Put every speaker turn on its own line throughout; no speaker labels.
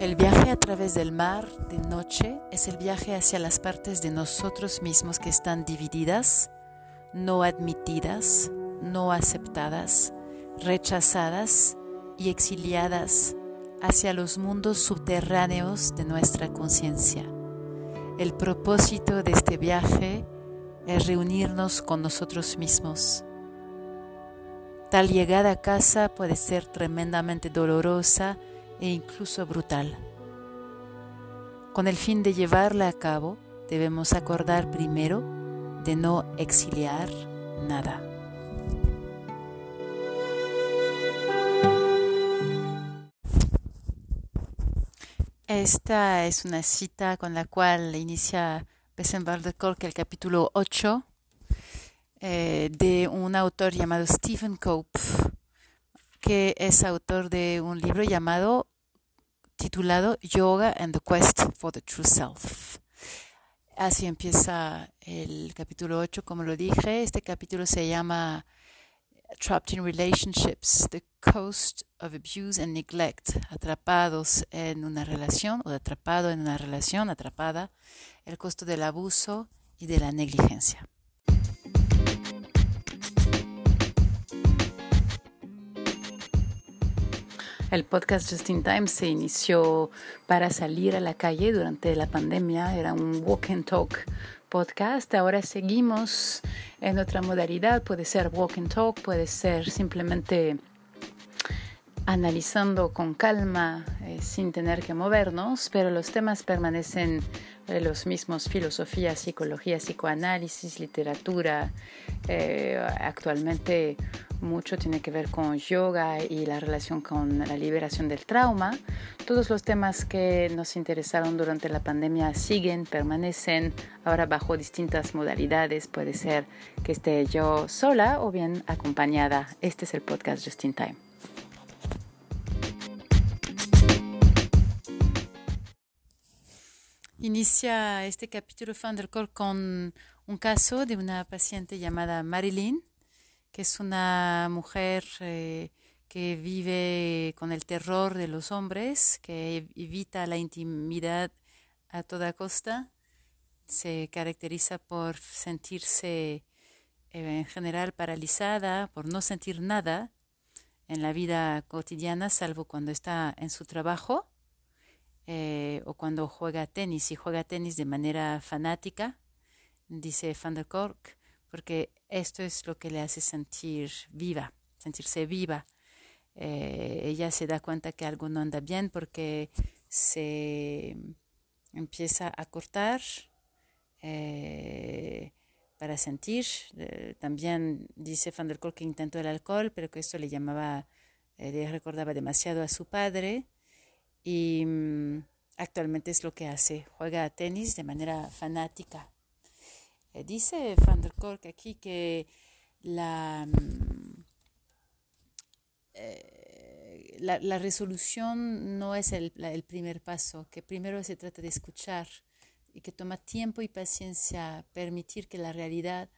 El viaje a través del mar de noche es el viaje hacia las partes de nosotros mismos que están divididas, no admitidas, no aceptadas, rechazadas y exiliadas hacia los mundos subterráneos de nuestra conciencia. El propósito de este viaje es reunirnos con nosotros mismos. Tal llegada a casa puede ser tremendamente dolorosa e incluso brutal. Con el fin de llevarla a cabo, debemos acordar primero de no exiliar nada. Esta es una cita con la cual inicia Bessenbar de el capítulo 8 eh, de un autor llamado Stephen Cope, que es autor de un libro llamado titulado Yoga and the Quest for the True Self. Así empieza el capítulo 8, como lo dije. Este capítulo se llama Trapped in Relationships, The Cost of Abuse and Neglect, atrapados en una relación o atrapado en una relación, atrapada, el costo del abuso y de la negligencia. El podcast Just in Time se inició para salir a la calle durante la pandemia. Era un walk and talk podcast. Ahora seguimos en otra modalidad. Puede ser walk and talk, puede ser simplemente analizando con calma, eh, sin tener que movernos, pero los temas permanecen eh, los mismos, filosofía, psicología, psicoanálisis, literatura. Eh, actualmente mucho tiene que ver con yoga y la relación con la liberación del trauma. Todos los temas que nos interesaron durante la pandemia siguen, permanecen, ahora bajo distintas modalidades. Puede ser que esté yo sola o bien acompañada. Este es el podcast Just in Time. Inicia este capítulo Thundercore con un caso de una paciente llamada Marilyn que es una mujer eh, que vive con el terror de los hombres, que evita la intimidad a toda costa, se caracteriza por sentirse eh, en general paralizada, por no sentir nada en la vida cotidiana, salvo cuando está en su trabajo eh, o cuando juega tenis, y juega tenis de manera fanática, dice Van der Kork, porque esto es lo que le hace sentir viva, sentirse viva. Eh, ella se da cuenta que algo no anda bien porque se empieza a cortar eh, para sentir. Eh, también dice Van der Kolk que intentó el alcohol, pero que esto le llamaba, le recordaba demasiado a su padre. Y mm, actualmente es lo que hace, juega a tenis de manera fanática. Eh, dice Van der Kolk aquí que la, mm, eh, la, resolución no es el, el, primer paso, que primero se trata de escuchar y que toma tiempo y paciencia permitir que la realidad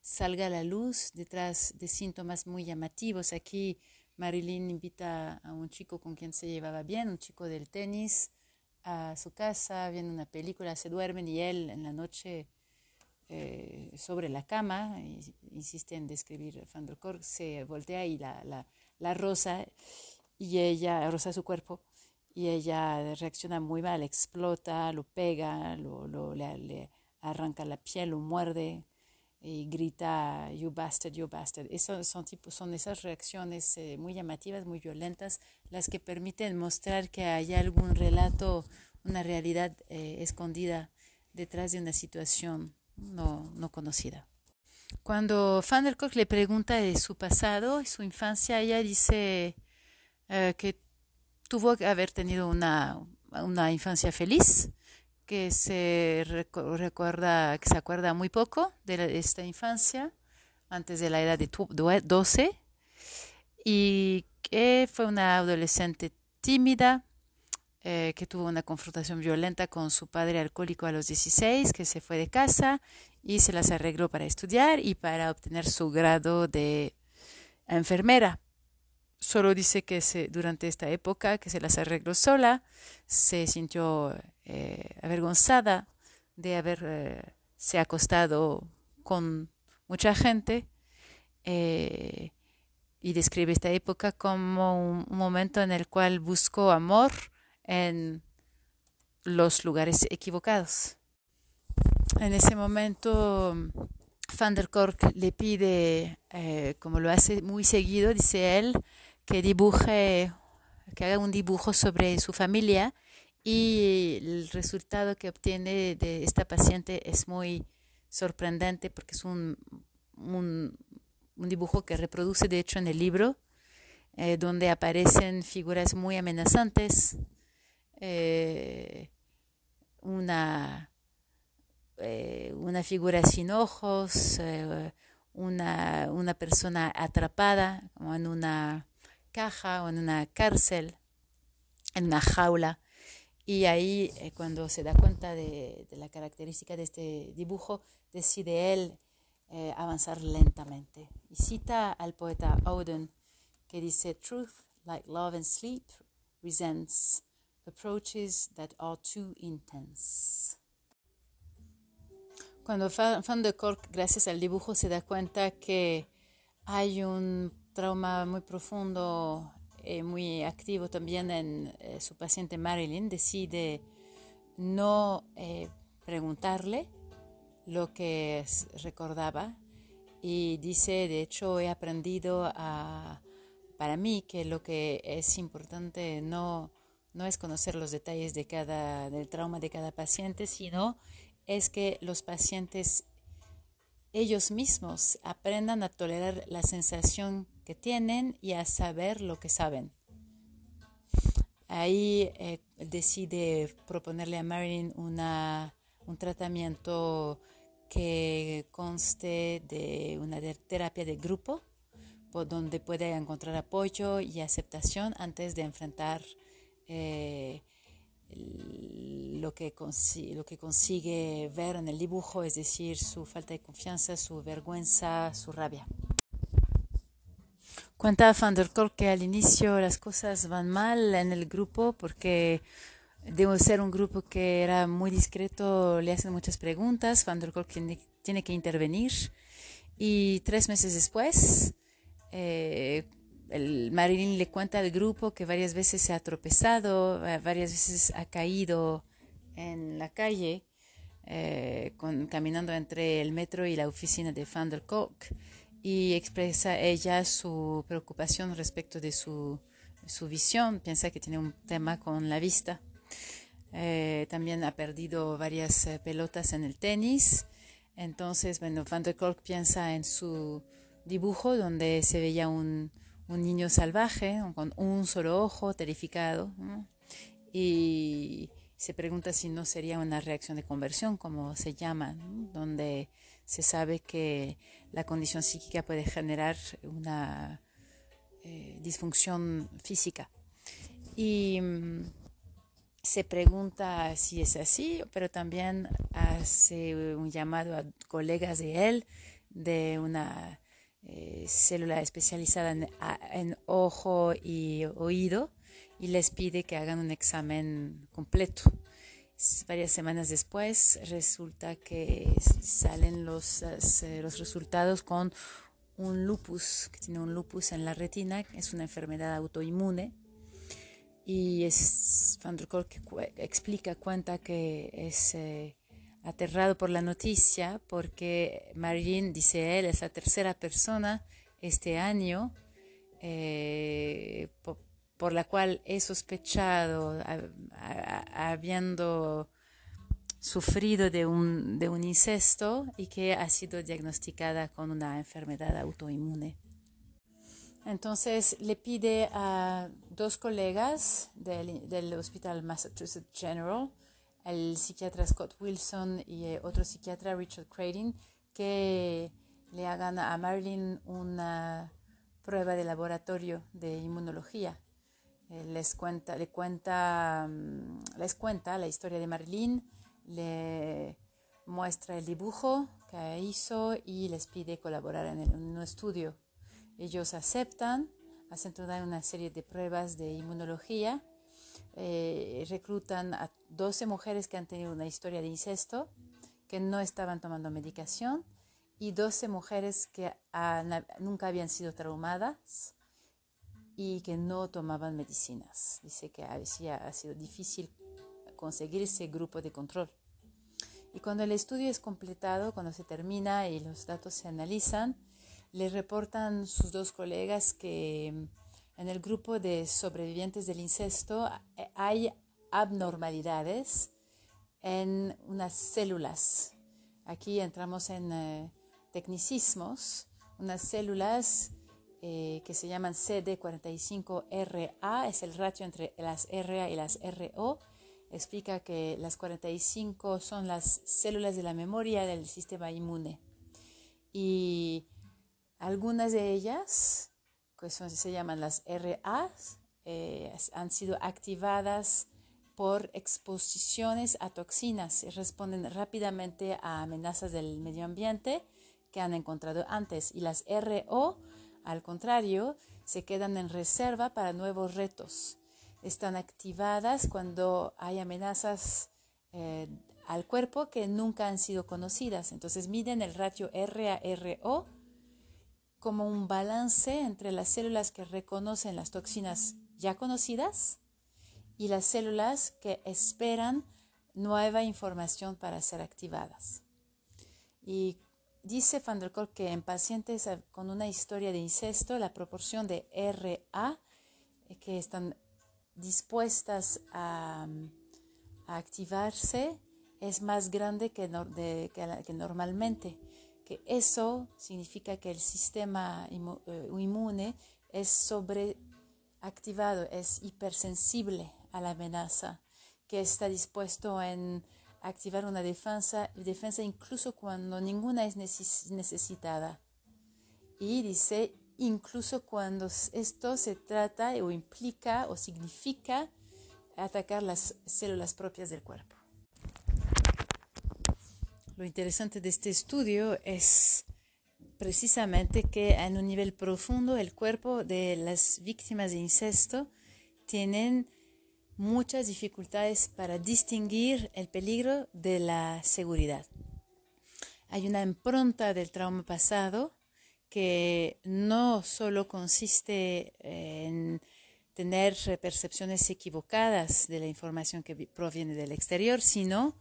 salga a la luz detrás de síntomas muy llamativos. Aquí Marilyn invita a un chico con quien se llevaba bien, un chico del tenis, a su casa, viendo una película, se duermen y él en la noche eh, sobre la cama, insiste en describir Van se voltea y la, la, la rosa y ella rosa su cuerpo y ella reacciona muy mal, explota, lo pega, lo, lo le, arranca la piel, lo muerde y grita you bastard, you bastard. Eso son, tipo, son esas reacciones eh, muy llamativas, muy violentas, las que permiten mostrar que hay algún relato, una realidad eh, escondida detrás de una situación no, no conocida. Cuando Van der Kolk le pregunta de su pasado y su infancia, ella dice eh, que tuvo que haber tenido una, una infancia feliz, que se recuerda, que se acuerda muy poco de esta infancia, antes de la edad de 12, y que fue una adolescente tímida, eh, que tuvo una confrontación violenta con su padre alcohólico a los 16, que se fue de casa y se las arregló para estudiar y para obtener su grado de enfermera. solo dice que se, durante esta época que se las arregló sola, se sintió eh, avergonzada de haberse se acostado con mucha gente eh, y describe esta época como un, momento en el cual buscó amor en los lugares equivocados. En ese momento, Van der Kolk le pide, eh, como lo hace muy seguido, dice él, que dibuje, que haga un dibujo sobre su familia y el resultado que obtiene de esta paciente es muy sorprendente porque es un, un, dibujo que reproduce de hecho en el libro, eh, donde aparecen figuras muy amenazantes, eh, una, eh, una figura sin ojos, una, una persona atrapada como en una caja o en una cárcel, en una jaula. Y ahí, eh, cuando se da cuenta de, la característica de este dibujo, decide él eh, avanzar lentamente. Y cita al poeta Auden, que dice, Truth, like love and sleep, resents approaches that are too intense. Cuando Van de Kolk, gracias al dibujo, se da cuenta que hay un trauma muy profundo, eh, muy activo también en eh, su paciente Marilyn, decide no eh, preguntarle lo que recordaba y dice, de hecho, he aprendido a, para mí que lo que es importante no, no es conocer los detalles de cada, del trauma de cada paciente, sino es que los pacientes ellos mismos aprendan a tolerar la sensación que tienen y a saber lo que saben. Ahí eh, decide proponerle a Marilyn una, un tratamiento que conste de una terapia de grupo, por donde puede encontrar apoyo y aceptación antes de enfrentar eh, lo que, lo que consigue ver en el dibujo, es decir, su falta de confianza, su vergüenza, su rabia. Cuenta Van der Kolk que al inicio las cosas van mal en el grupo porque debe ser un grupo que era muy discreto, le hacen muchas preguntas, Van der Kolk tiene, que intervenir y tres meses después eh, el Marilyn le cuenta al grupo que varias veces se ha tropezado, eh, varias veces ha caído en la calle eh, caminando entre el metro y la oficina de Van der Kolk y expresa ella su preocupación respecto de su, su visión, piensa que tiene un tema con la vista. Eh, también ha perdido varias pelotas en el tenis. Entonces, bueno, Van der Kolk piensa en su dibujo donde se veía un, un niño salvaje con un solo ojo, terrificado, y se pregunta si no sería una reacción de conversión, como se llama, donde se sabe que la condición psíquica puede generar una eh, disfunción física. Y mm, se pregunta si es así, pero también hace un llamado a colegas de él de una eh, célula especializada en, ojo y oído y les pide que hagan un examen completo varias semanas después resulta que salen los, eh, los resultados con un lupus, que tiene un lupus en la retina, es una enfermedad autoinmune. Y es, Van der explica, cuenta que es eh, aterrado por la noticia porque Marilyn, dice él, es la tercera persona este año eh, por la cual he sospechado, habiendo sufrido de un, de un incesto y que ha sido diagnosticada con una enfermedad autoinmune. Entonces le pide a dos colegas del, del, Hospital Massachusetts General, el psiquiatra Scott Wilson y eh, otro psiquiatra Richard Cradin, que le hagan a Marilyn una prueba de laboratorio de inmunología eh, les cuenta, le cuenta, mm, les cuenta la historia de Marilyn, le muestra el dibujo que hizo y les pide colaborar en, un estudio. Ellos aceptan hacen toda una serie de pruebas de inmunología, eh, reclutan a 12 mujeres que han tenido una historia de incesto, que no estaban tomando medicación, y 12 mujeres que nunca habían sido traumadas y que no tomaban medicinas. Dice que había, ha sido difícil conseguir ese grupo de control. Y cuando el estudio es completado, cuando se termina y los datos se analizan, le reportan sus dos colegas que en el grupo de sobrevivientes del incesto eh, hay abnormalidades en unas células. Aquí entramos en eh, tecnicismos, unas células eh, que se llaman CD45RA, es el ratio entre las RA y las RO, explica que las 45 son las células de la memoria del sistema inmune. Y algunas de ellas, que se llaman las RAs, eh, han sido activadas por exposiciones a toxinas y responden rápidamente a amenazas del medio ambiente que han encontrado antes. Y las RO, al contrario, se quedan en reserva para nuevos retos están activadas cuando hay amenazas eh, al cuerpo que nunca han sido conocidas. Entonces miden el ratio RA-RO como un balance entre las células que reconocen las toxinas ya conocidas y las células que esperan nueva información para ser activadas. Y dice Van der que en pacientes con una historia de incesto, la proporción de RA eh, que están dispuestas a, activarse es más grande que, que, normalmente, que eso significa que el sistema eh, inmune es sobreactivado, es hipersensible a la amenaza, que está dispuesto en activar una defensa, defensa incluso cuando ninguna es necesitada. Y dice, incluso cuando esto se trata o implica o significa atacar las células propias del cuerpo. Lo interesante de este estudio es precisamente que en un nivel profundo el cuerpo de las víctimas de incesto tienen muchas dificultades para distinguir el peligro de la seguridad. Hay una impronta del trauma pasado que no solo consiste en tener percepciones equivocadas de la información que proviene del exterior, sino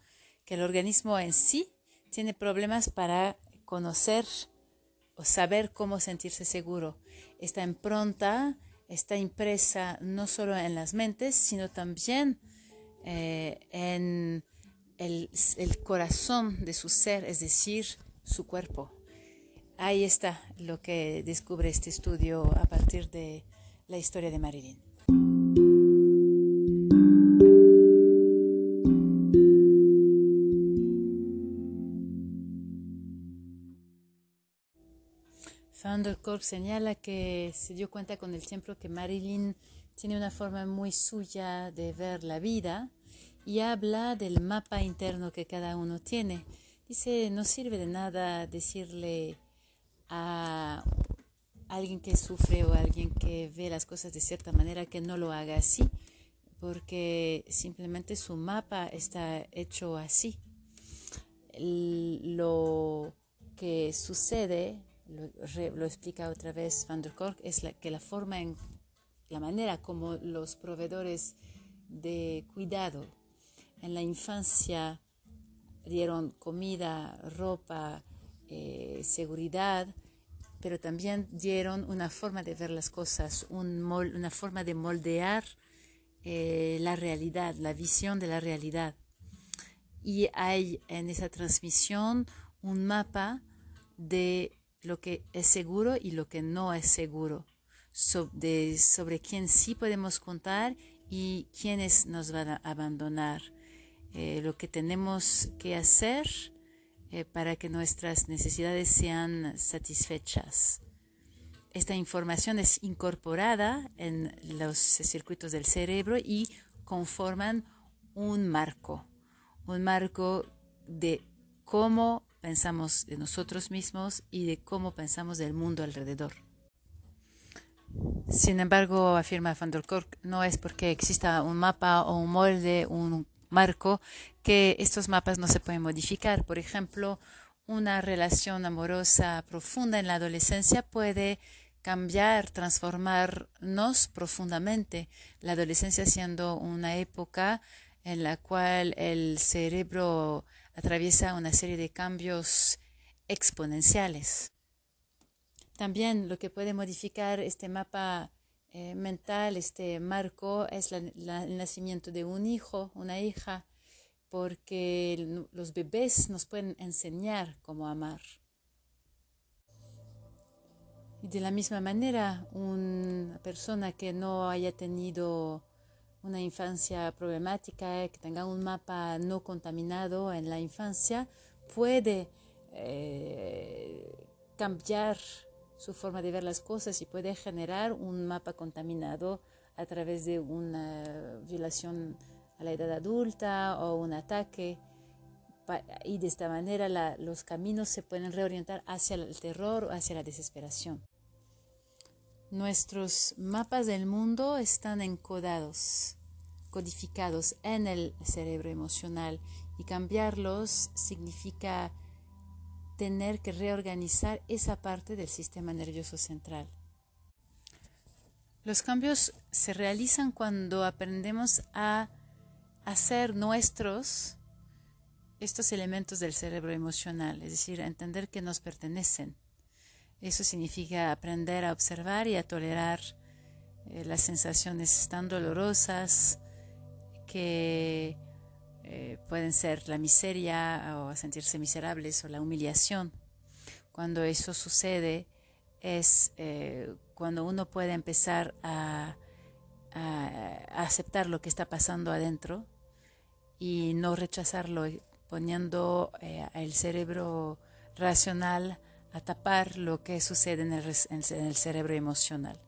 que el organismo en sí tiene problemas para conocer o saber cómo sentirse seguro. Esta impronta está impresa no solo en las mentes, sino también eh, en el corazón de su ser, es decir, su cuerpo. Ahí está lo que descubre este estudio a partir de la historia de Marilyn. Founder Cork señala que se dio cuenta con el tiempo que Marilyn tiene una forma muy suya de ver la vida y habla del mapa interno que cada uno tiene. Dice, no sirve de nada decirle a alguien que sufre o alguien que ve las cosas de cierta manera que no lo haga así, porque simplemente su mapa está hecho así. Lo que sucede, lo, explica otra vez Van der Kolk, es que la forma en la manera como los proveedores de cuidado en la infancia dieron comida, ropa, eh, seguridad, pero también dieron una forma de ver las cosas, una forma de moldear eh, la realidad, la visión de la realidad. Y hay en esa transmisión un mapa de lo que es seguro y lo que no es seguro, sobre, sobre quién sí podemos contar y quiénes nos van a abandonar. Eh, lo que tenemos que hacer eh, para que nuestras necesidades sean satisfechas. Esta información es incorporada en los circuitos del cerebro y conforman un marco, un marco de cómo pensamos de nosotros mismos y de cómo pensamos del mundo alrededor. Sin embargo, afirma Van der Kolk, no es porque exista un mapa o un molde, un marco, que estos mapas no se pueden modificar. Por ejemplo, una relación amorosa profunda en la adolescencia puede cambiar, transformarnos profundamente. La adolescencia siendo una época en la cual el cerebro atraviesa una serie de cambios exponenciales. También lo que puede modificar este mapa eh, mental, este marco, es el nacimiento de un hijo, una hija, porque los bebés nos pueden enseñar cómo amar. Y de la misma manera, una persona que no haya tenido una infancia problemática, que tenga un mapa no contaminado en la infancia, puede eh, cambiar su forma de ver las cosas y puede generar un mapa contaminado a través de una violación a la edad adulta o un ataque. Y de esta manera los caminos se pueden reorientar hacia el terror o hacia la desesperación. Nuestros mapas del mundo están encodados, codificados en el cerebro emocional y cambiarlos significa tener que reorganizar esa parte del sistema nervioso central. Los cambios se realizan cuando aprendemos a hacer nuestros estos elementos del cerebro emocional, es decir, a entender que nos pertenecen eso significa aprender a observar y a tolerar eh, las sensaciones tan dolorosas que eh, pueden ser la miseria o sentirse miserables o la humillación. Cuando eso sucede es eh, cuando uno puede empezar a, aceptar lo que está pasando adentro y no rechazarlo, poniendo el cerebro racional a tapar lo que sucede en el, cerebro emocional.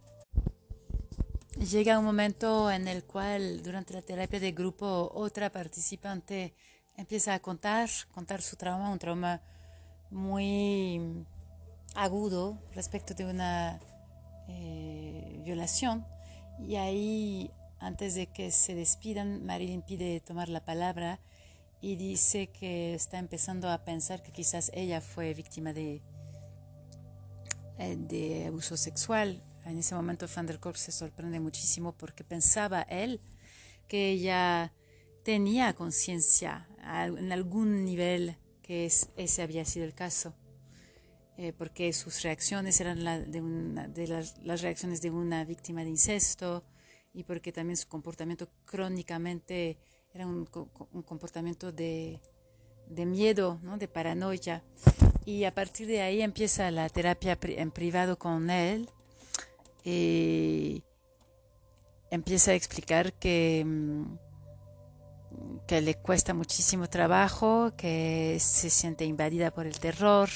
Llega un momento en el cual durante la terapia de grupo otra participante empieza a contar, contar su trauma, un trauma muy agudo respecto de una eh, violación. Y ahí, antes de que se despidan, Marilyn pide tomar la palabra y dice que está empezando a pensar que quizás ella fue víctima de, de abuso sexual. En ese momento Van der Kolk se sorprende muchísimo porque pensaba él que ella tenía conciencia en algún nivel que ese había sido el caso, eh, porque sus reacciones eran de las, reacciones de una víctima de incesto y porque también su comportamiento crónicamente era un, comportamiento de, de miedo, ¿no? de paranoia y a partir de ahí empieza la terapia en privado con él y empieza a explicar que, mm, que le cuesta muchísimo trabajo, que se siente invadida por el terror,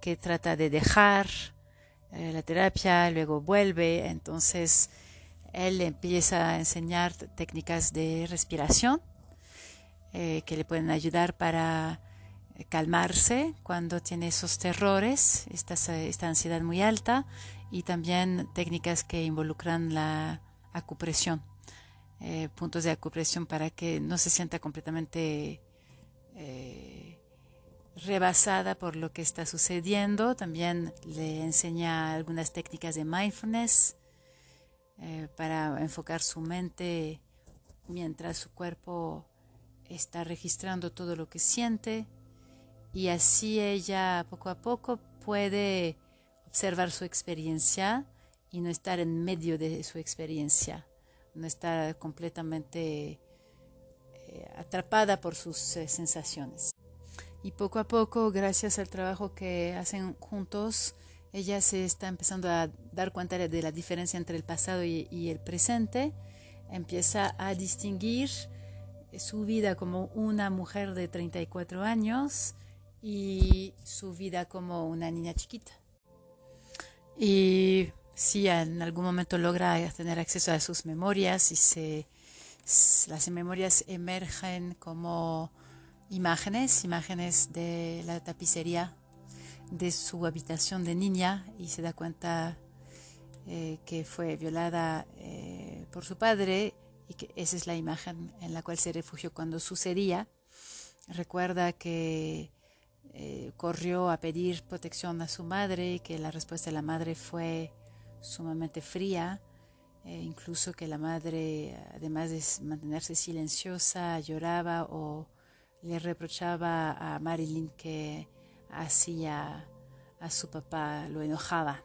que trata de dejar eh, la terapia, luego vuelve, entonces él empieza a enseñar técnicas de respiración eh, que le pueden ayudar para calmarse cuando tiene esos terrores, esta, esta ansiedad muy alta y también técnicas que involucran la acupresión, eh, puntos de acupresión para que no se sienta completamente eh, rebasada por lo que está sucediendo. También le enseña algunas técnicas de mindfulness eh, para enfocar su mente mientras su cuerpo está registrando todo lo que siente y así ella poco a poco puede observar su experiencia y no estar en medio de su experiencia, no estar completamente eh, atrapada por sus eh, sensaciones. Y poco a poco, gracias al trabajo que hacen juntos, ella se está empezando a dar cuenta de la diferencia entre el pasado y, y el presente, empieza a distinguir su vida como una mujer de 34 años, y su vida como una niña chiquita. Y si en algún momento logra tener acceso a sus memorias y se, las memorias emergen como imágenes, imágenes de la tapicería de su habitación de niña y se da cuenta eh, que fue violada por su padre y que esa es la imagen en la cual se refugió cuando sucedía. Recuerda que corrió a pedir protección a su madre que la respuesta de la madre fue sumamente fría eh, incluso que la madre, además de mantenerse silenciosa, lloraba o le reprochaba a Marilyn que hacía a su papá, lo enojaba.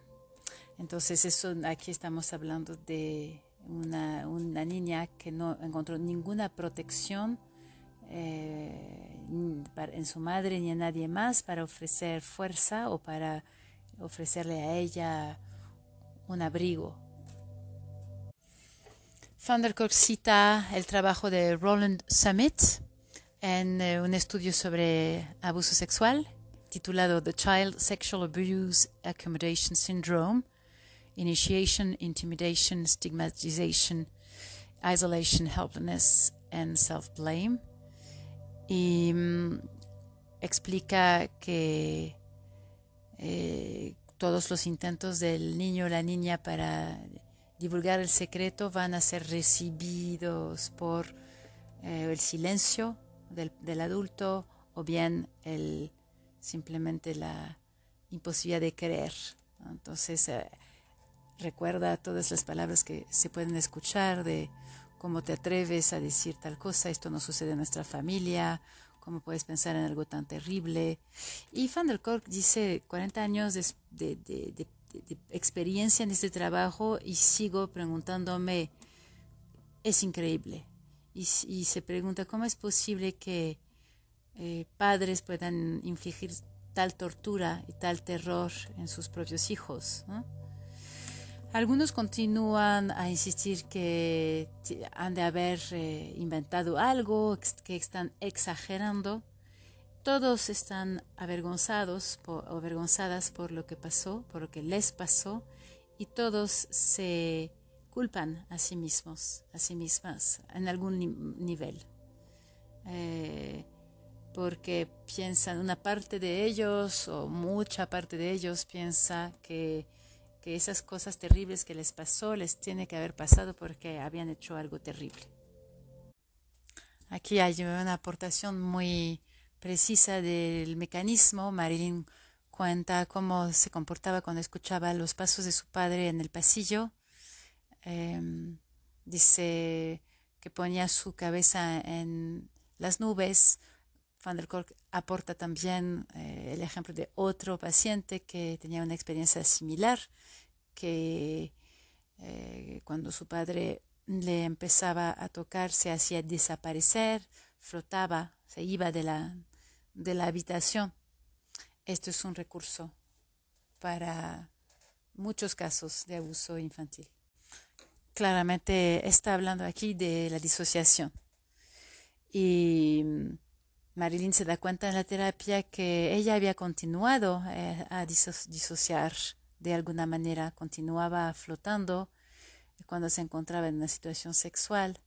Entonces eso aquí estamos hablando de una, una niña que no encontró ninguna protección eh, en su madre ni en nadie más para ofrecer fuerza o para ofrecerle a ella un abrigo. Van der Kolk cita el trabajo de Roland Summit en eh, un estudio sobre abuso sexual titulado The Child Sexual Abuse Accommodation Syndrome, Initiation, Intimidation, Stigmatization, Isolation, Helplessness and Self-Blame. Y mm, explica que eh, todos los intentos del niño o la niña para divulgar el secreto van a ser recibidos por eh, el silencio del, adulto o bien el, simplemente la imposibilidad de creer. Entonces, eh, recuerda todas las palabras que se pueden escuchar de cómo te atreves a decir tal cosa, esto no sucede en nuestra familia, cómo puedes pensar en algo tan terrible. Y Van der Kolk dice 40 años de, experiencia en este trabajo y sigo preguntándome, es increíble. Y, se pregunta cómo es posible que eh, padres puedan infligir tal tortura y tal terror en sus propios hijos. Algunos continúan a insistir que han de haber eh, inventado algo, que están exagerando todos están avergonzados o avergonzadas por lo que pasó, por lo que les pasó, y todos se culpan a sí mismos, a sí mismas, en algún nivel. Eh, porque piensan, una parte de ellos o mucha parte de ellos piensa que, que esas cosas terribles que les pasó les tiene que haber pasado porque habían hecho algo terrible. Aquí hay una aportación muy precisa del mecanismo, Marilyn cuenta cómo se comportaba cuando escuchaba los pasos de su padre en el pasillo. Em, dice que ponía su cabeza en las nubes. Van der Kolk aporta también eh, el ejemplo de otro paciente que tenía una experiencia similar, que eh, cuando su padre le empezaba a tocar se hacía desaparecer, flotaba, se iba de la, de la habitación. Esto es un recurso para muchos casos de abuso infantil. Claramente está hablando aquí de la disociación. Y Marilyn se da cuenta en la terapia que ella había continuado eh, a disociar de alguna manera, continuaba flotando cuando se encontraba en una situación sexual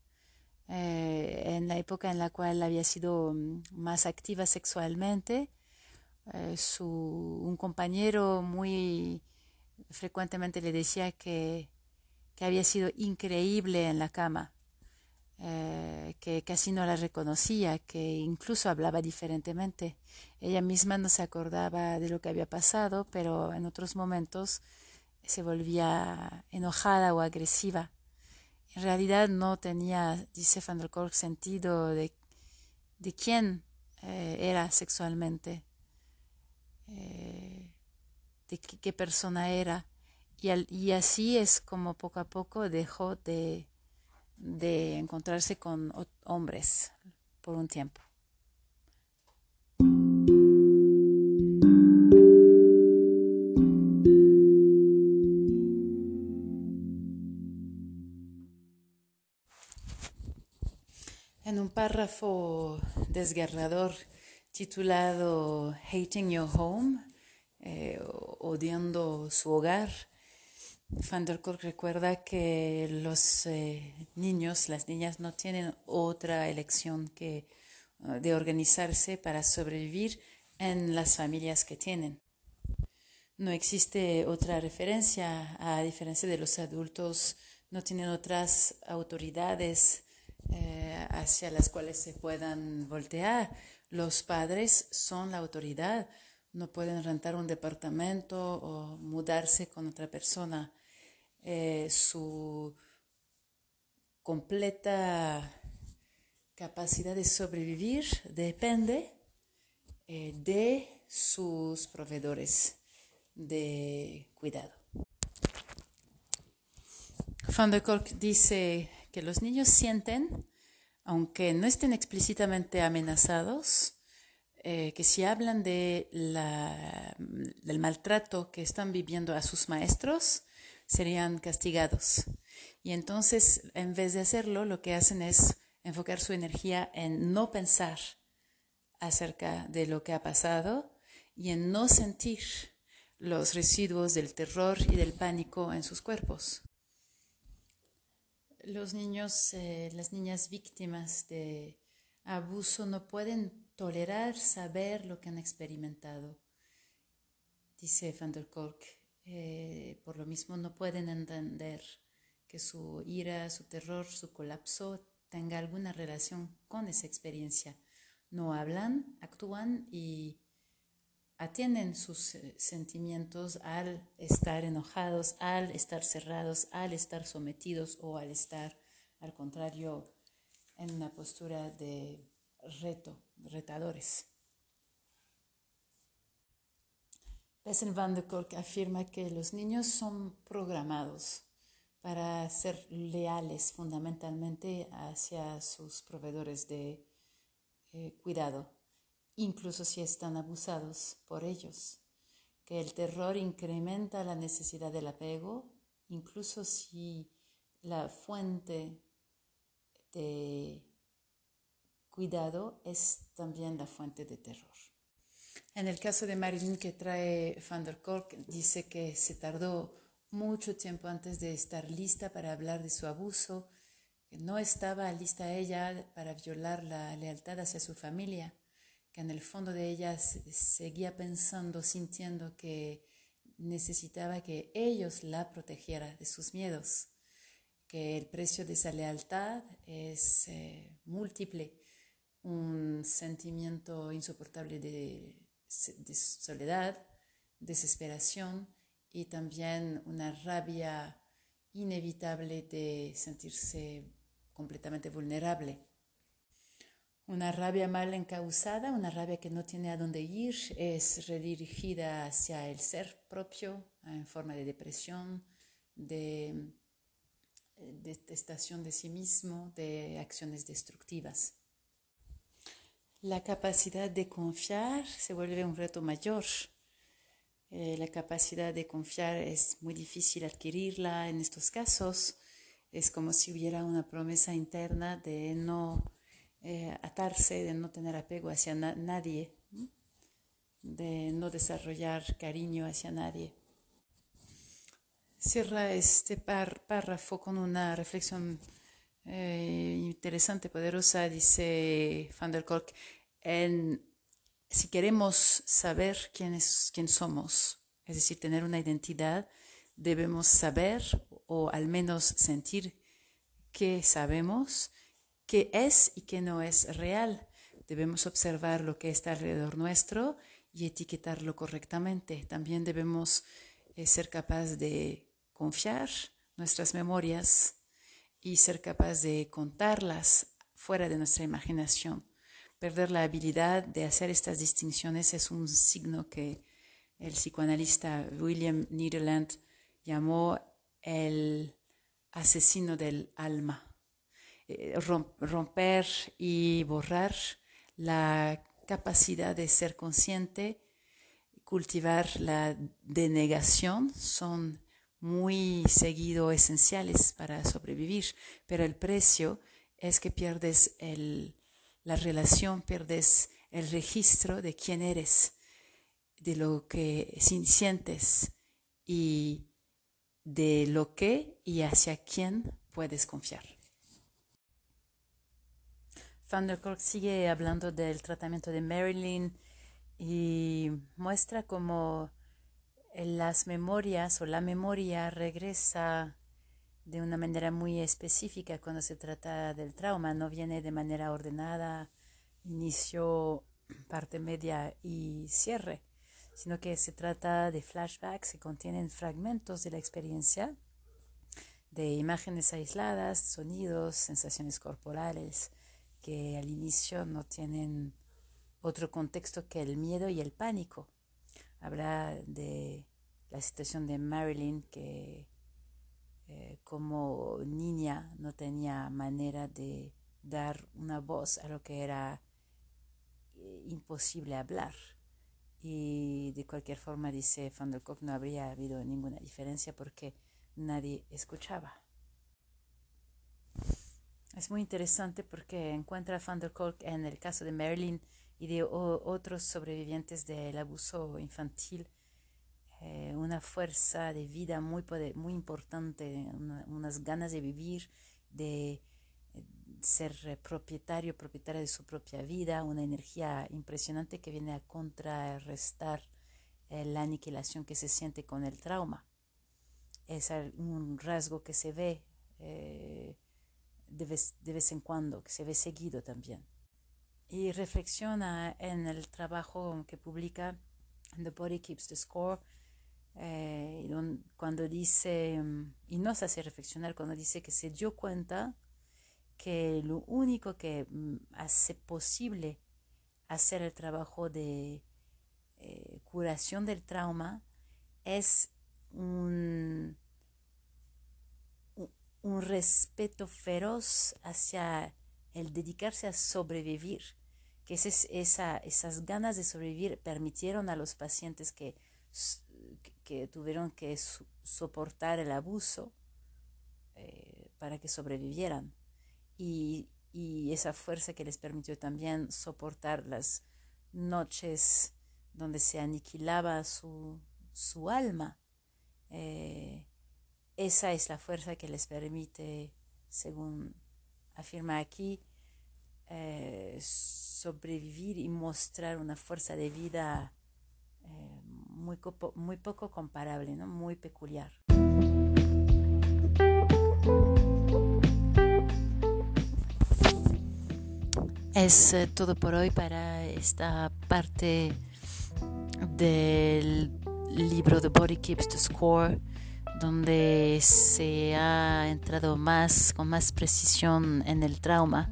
eh, en la época en la cual había sido mm, más activa sexualmente. Eh, su, un compañero muy frecuentemente le decía que, que había sido increíble en la cama, eh, que casi no la reconocía, que incluso hablaba diferentemente. Ella misma no se acordaba de lo que había pasado, pero en otros momentos se volvía enojada o agresiva en realidad no tenía, dice Van der sentido de, de quién eh, era sexualmente, eh, de qué, persona era. Y, así es como poco a poco dejó de, de encontrarse con hombres por un tiempo. párrafo desgarrador titulado Hating Your Home, eh, odiando su hogar, Van der recuerda que los eh, niños, las niñas no tienen otra elección que eh, de organizarse para sobrevivir en las familias que tienen. No existe otra referencia, a diferencia de los adultos, no tienen otras autoridades eh, hacia las cuales se puedan voltear. Los padres son la autoridad, no pueden rentar un departamento o mudarse con otra persona. Eh, su completa capacidad de sobrevivir depende eh, de sus proveedores de cuidado. Van der Kolk dice que los niños sienten, aunque no estén explícitamente amenazados, eh, que si hablan de del maltrato que están viviendo a sus maestros, serían castigados. Y entonces, en vez de hacerlo, lo que hacen es enfocar su energía en no pensar acerca de lo que ha pasado y en no sentir los residuos del terror y del pánico en sus cuerpos. Los niños, eh, las niñas víctimas de abuso no pueden tolerar saber lo que han experimentado, dice Van der Kolk. Eh, por lo mismo no pueden entender que su ira, su terror, su colapso tenga alguna relación con esa experiencia. No hablan, actúan y atienden sus eh, sentimientos al estar enojados, al estar cerrados, al estar sometidos o al estar, al contrario, en una postura de reto, retadores. Bessel van de Kolk afirma que los niños son programados para ser leales fundamentalmente hacia sus proveedores de eh, cuidado, incluso si están abusados por ellos, que el terror incrementa la necesidad del apego, incluso si la fuente de cuidado es también la fuente de terror. En el caso de Marilyn que trae Van der Kolk, dice que se tardó mucho tiempo antes de estar lista para hablar de su abuso, que no estaba lista ella para violar la lealtad hacia su familia, que en el fondo de ella seguía pensando, sintiendo que necesitaba que ellos la protegieran de sus miedos, que el precio de esa lealtad es eh, múltiple, un sentimiento insoportable de soledad, desesperación, y también una rabia inevitable de sentirse completamente vulnerable. Una rabia mal encausada, una rabia que no tiene a dónde ir, es redirigida hacia el ser propio en forma de depresión, de detestación de sí mismo, de acciones destructivas. La capacidad de confiar se vuelve un reto mayor eh, la capacidad de confiar es muy difícil adquirirla en estos casos. Es como si hubiera una promesa interna de no eh, atarse, de no tener apego hacia nadie, de no desarrollar cariño hacia nadie. Cierra este párrafo con una reflexión eh, interesante, poderosa, dice Van der Kolk. Si queremos saber quién, es, somos, es decir, tener una identidad, debemos saber o al menos sentir qué sabemos, qué es y qué no es real. Debemos observar lo que está alrededor nuestro y etiquetarlo correctamente. También debemos eh, ser capaces de confiar nuestras memorias y ser capaces de contarlas fuera de nuestra imaginación perder la habilidad de hacer estas distinciones es un signo que el psicoanalista William Nederland llamó el asesino del alma. Eh, romper y borrar la capacidad de ser consciente, cultivar la denegación son muy seguido esenciales para sobrevivir, pero el precio es que pierdes el, la relación, pierdes el registro de quién eres, de lo que sientes y de lo que y hacia quién puedes confiar. Van der Kolk sigue hablando del tratamiento de Marilyn y muestra cómo las memorias o la memoria regresa de una manera muy específica cuando se trata del trauma, no viene de manera ordenada, inicio, parte media y cierre, sino que se trata de flashbacks que contienen fragmentos de la experiencia, de imágenes aisladas, sonidos, sensaciones corporales, que al inicio no tienen otro contexto que el miedo y el pánico. Habla de la situación de Marilyn que eh, como niña no tenía manera de dar una voz a lo que era eh, imposible hablar. Y de cualquier forma, dice Van der no habría habido ninguna diferencia porque nadie escuchaba. Es muy interesante porque encuentra Van der en el caso de Marilyn y de otros sobrevivientes del abuso infantil eh, una fuerza de vida muy, muy importante, unas ganas de vivir, de eh, ser propietario, propietaria de su propia vida, una energía impresionante que viene a contrarrestar eh, la aniquilación que se siente con el trauma. Es un rasgo que se ve de vez en cuando, que se ve seguido también y reflexiona en el trabajo que publica The Body Keeps the Score, eh, cuando dice, y nos hace reflexionar cuando dice que se dio cuenta que lo único que mm, hace posible hacer el trabajo de eh, curación del trauma es un, un respeto feroz hacia el dedicarse a sobrevivir que esa, esas ganas de sobrevivir permitieron a los pacientes que, que, tuvieron que soportar el abuso eh, para que sobrevivieran. Y, esa fuerza que les permitió también soportar las noches donde se aniquilaba su, alma. Eh, esa es la fuerza que les permite, según afirma aquí, eh, sobrevivir y mostrar una fuerza de vida muy, muy poco comparable, ¿no? muy peculiar. Es eh, todo por hoy para esta parte del libro The Body Keeps the Score, donde se ha entrado más con más precisión en el trauma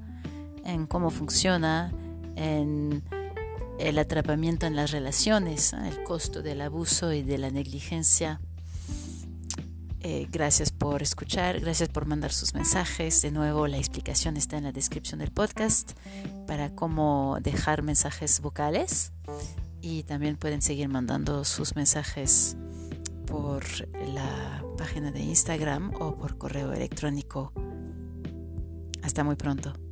en cómo funciona, en el atrapamiento en las relaciones, el costo del abuso y de la negligencia. Eh, gracias por escuchar, gracias por mandar sus mensajes. De nuevo, la explicación está en la descripción del podcast para cómo dejar mensajes vocales y también pueden seguir mandando sus mensajes por la página de Instagram o por correo electrónico. Hasta muy pronto.